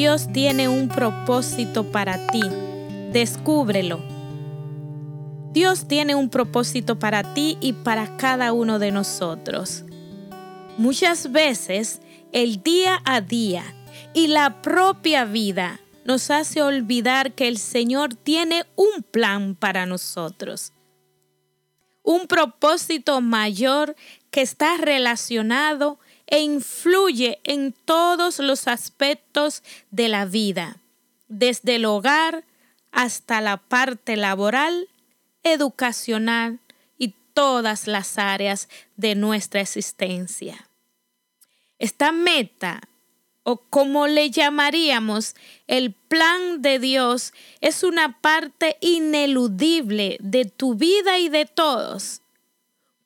Dios tiene un propósito para ti. Descúbrelo. Dios tiene un propósito para ti y para cada uno de nosotros. Muchas veces el día a día y la propia vida nos hace olvidar que el Señor tiene un plan para nosotros. Un propósito mayor que está relacionado e influye en todos los aspectos de la vida, desde el hogar hasta la parte laboral, educacional y todas las áreas de nuestra existencia. Esta meta, o como le llamaríamos, el plan de Dios, es una parte ineludible de tu vida y de todos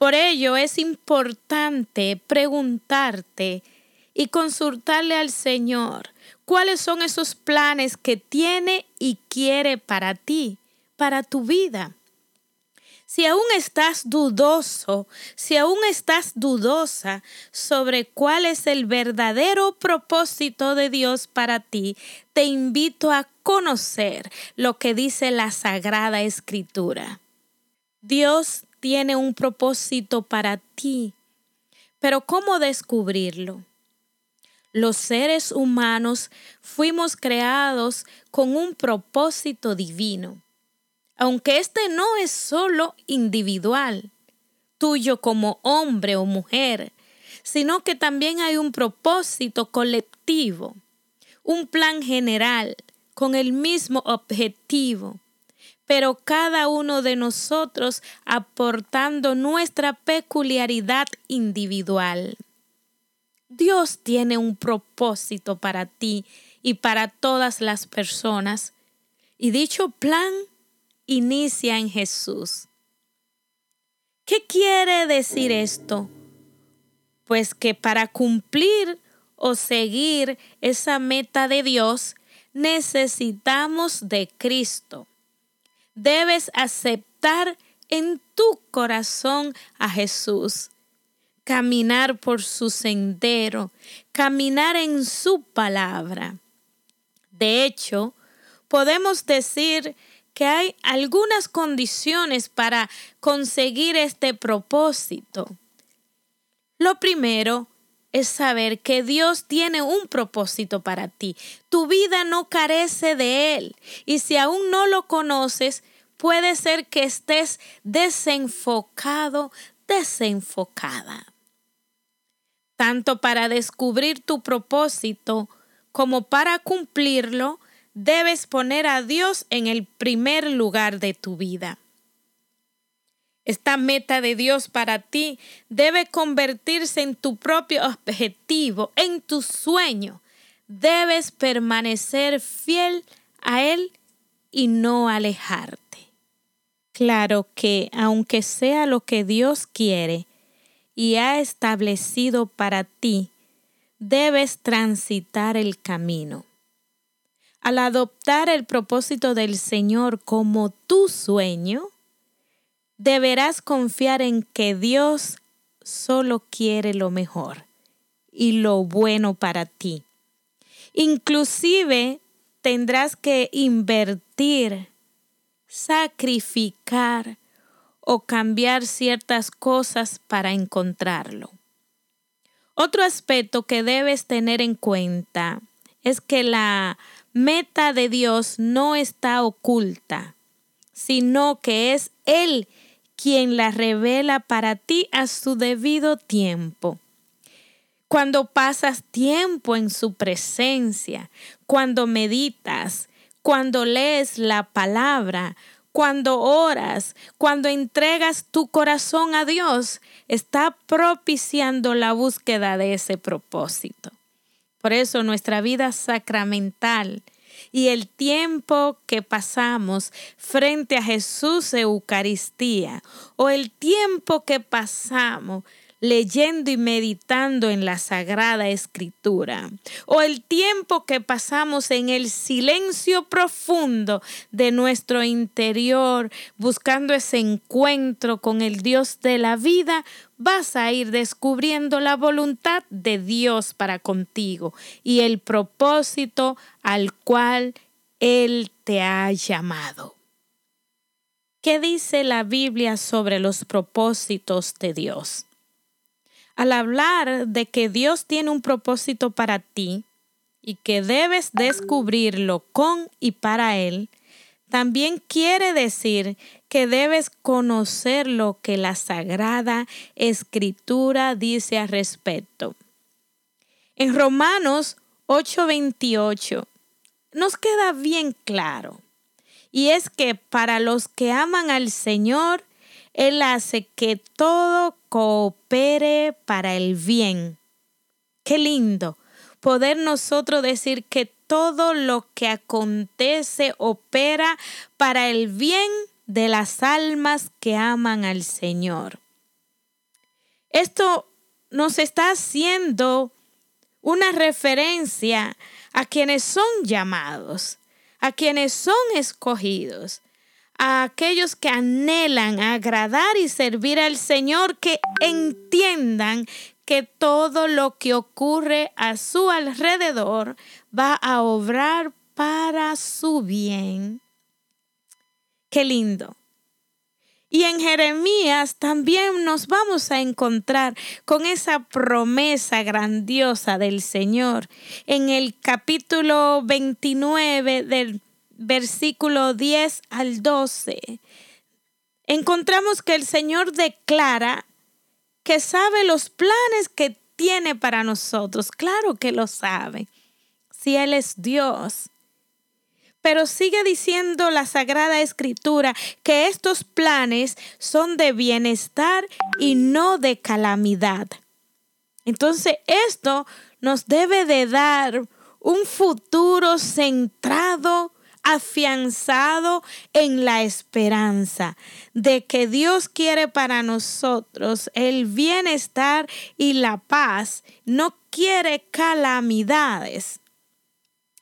por ello es importante preguntarte y consultarle al Señor cuáles son esos planes que tiene y quiere para ti, para tu vida. Si aún estás dudoso, si aún estás dudosa sobre cuál es el verdadero propósito de Dios para ti, te invito a conocer lo que dice la Sagrada Escritura. Dios tiene un propósito para ti. Pero ¿cómo descubrirlo? Los seres humanos fuimos creados con un propósito divino, aunque este no es solo individual, tuyo como hombre o mujer, sino que también hay un propósito colectivo, un plan general con el mismo objetivo pero cada uno de nosotros aportando nuestra peculiaridad individual. Dios tiene un propósito para ti y para todas las personas, y dicho plan inicia en Jesús. ¿Qué quiere decir esto? Pues que para cumplir o seguir esa meta de Dios necesitamos de Cristo debes aceptar en tu corazón a Jesús, caminar por su sendero, caminar en su palabra. De hecho, podemos decir que hay algunas condiciones para conseguir este propósito. Lo primero es saber que Dios tiene un propósito para ti. Tu vida no carece de Él. Y si aún no lo conoces, puede ser que estés desenfocado, desenfocada. Tanto para descubrir tu propósito como para cumplirlo, debes poner a Dios en el primer lugar de tu vida. Esta meta de Dios para ti debe convertirse en tu propio objetivo, en tu sueño. Debes permanecer fiel a Él y no alejarte. Claro que, aunque sea lo que Dios quiere y ha establecido para ti, debes transitar el camino. Al adoptar el propósito del Señor como tu sueño, deberás confiar en que Dios solo quiere lo mejor y lo bueno para ti. Inclusive tendrás que invertir, sacrificar o cambiar ciertas cosas para encontrarlo. Otro aspecto que debes tener en cuenta es que la meta de Dios no está oculta, sino que es Él quien la revela para ti a su debido tiempo. Cuando pasas tiempo en su presencia, cuando meditas, cuando lees la palabra, cuando oras, cuando entregas tu corazón a Dios, está propiciando la búsqueda de ese propósito. Por eso nuestra vida sacramental y el tiempo que pasamos frente a Jesús Eucaristía o el tiempo que pasamos leyendo y meditando en la Sagrada Escritura, o el tiempo que pasamos en el silencio profundo de nuestro interior, buscando ese encuentro con el Dios de la vida, vas a ir descubriendo la voluntad de Dios para contigo y el propósito al cual Él te ha llamado. ¿Qué dice la Biblia sobre los propósitos de Dios? Al hablar de que Dios tiene un propósito para ti y que debes descubrirlo con y para Él, también quiere decir que debes conocer lo que la Sagrada Escritura dice al respecto. En Romanos 8:28 nos queda bien claro y es que para los que aman al Señor, Él hace que todo coopere para el bien. Qué lindo poder nosotros decir que todo lo que acontece opera para el bien de las almas que aman al Señor. Esto nos está haciendo una referencia a quienes son llamados a quienes son escogidos, a aquellos que anhelan agradar y servir al Señor, que entiendan que todo lo que ocurre a su alrededor va a obrar para su bien. Qué lindo. Y en Jeremías también nos vamos a encontrar con esa promesa grandiosa del Señor. En el capítulo 29 del versículo 10 al 12, encontramos que el Señor declara que sabe los planes que tiene para nosotros. Claro que lo sabe. Si Él es Dios. Pero sigue diciendo la Sagrada Escritura que estos planes son de bienestar y no de calamidad. Entonces esto nos debe de dar un futuro centrado, afianzado en la esperanza de que Dios quiere para nosotros el bienestar y la paz, no quiere calamidades.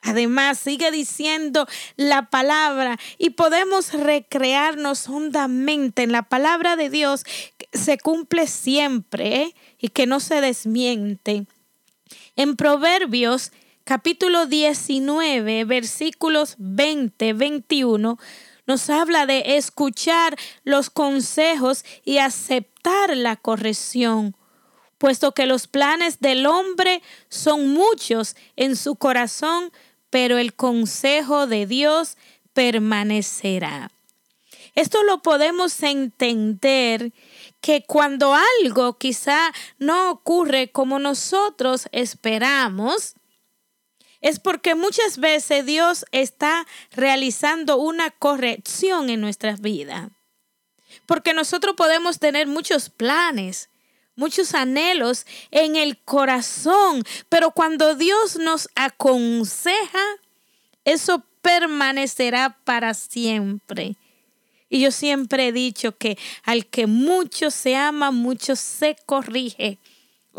Además, sigue diciendo la palabra y podemos recrearnos hondamente en la palabra de Dios que se cumple siempre y que no se desmiente. En Proverbios capítulo 19, versículos 20, 21, nos habla de escuchar los consejos y aceptar la corrección puesto que los planes del hombre son muchos en su corazón, pero el consejo de Dios permanecerá. Esto lo podemos entender que cuando algo quizá no ocurre como nosotros esperamos, es porque muchas veces Dios está realizando una corrección en nuestras vidas. Porque nosotros podemos tener muchos planes, muchos anhelos en el corazón, pero cuando Dios nos aconseja, eso permanecerá para siempre. Y yo siempre he dicho que al que mucho se ama, mucho se corrige.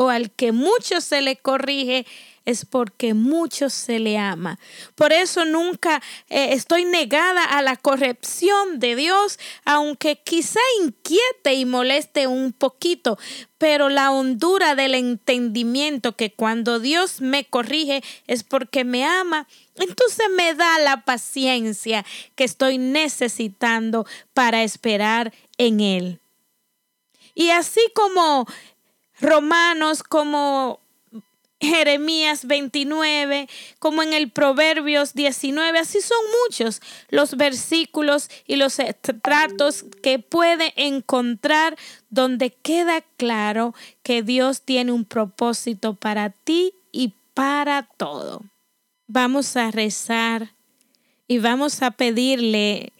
O al que mucho se le corrige, es porque mucho se le ama. Por eso nunca eh, estoy negada a la corrección de Dios, aunque quizá inquiete y moleste un poquito, pero la hondura del entendimiento que cuando Dios me corrige es porque me ama, entonces me da la paciencia que estoy necesitando para esperar en Él. Y así como Romanos, como Jeremías 29, como en el Proverbios 19, así son muchos los versículos y los tratos que puede encontrar donde queda claro que Dios tiene un propósito para ti y para todo. Vamos a rezar y vamos a pedirle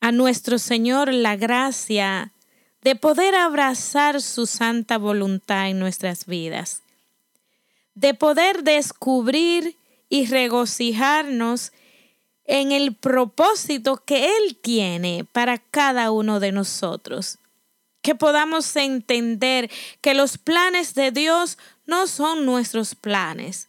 a nuestro Señor la gracia de poder abrazar su santa voluntad en nuestras vidas de poder descubrir y regocijarnos en el propósito que Él tiene para cada uno de nosotros. que podamos entender que los planes de Dios no son nuestros planes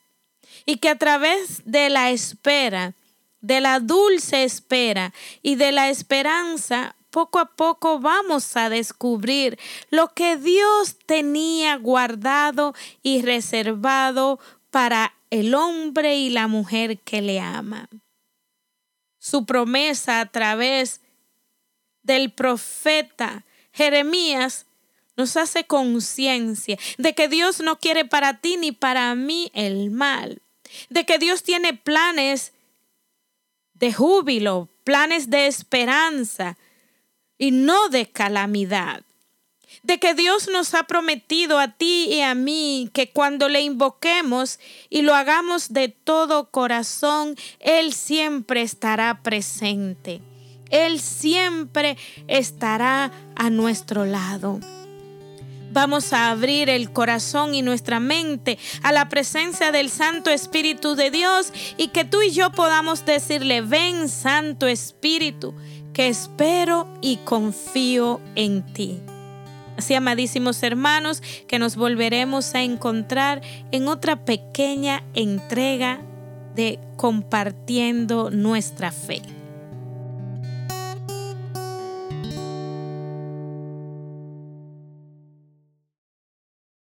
y que a través de la espera, de la dulce espera y de la esperanza, poco a poco vamos a descubrir lo que Dios tenía guardado y reservado para el hombre y la mujer que le ama. Su promesa a través del profeta Jeremías nos hace conciencia de que Dios no quiere para ti ni para mí el mal, de que Dios tiene planes de júbilo, planes de esperanza y no de calamidad. De que Dios nos ha prometido a ti y a mí que cuando le invoquemos y lo hagamos de todo corazón, Él siempre estará presente. Él siempre estará a nuestro lado. Vamos a abrir el corazón y nuestra mente a la presencia del Santo Espíritu de Dios y que tú y yo podamos decirle, ven Santo Espíritu, que espero y confío en ti. Así, amadísimos hermanos, que nos volveremos a encontrar en otra pequeña entrega de compartiendo nuestra fe.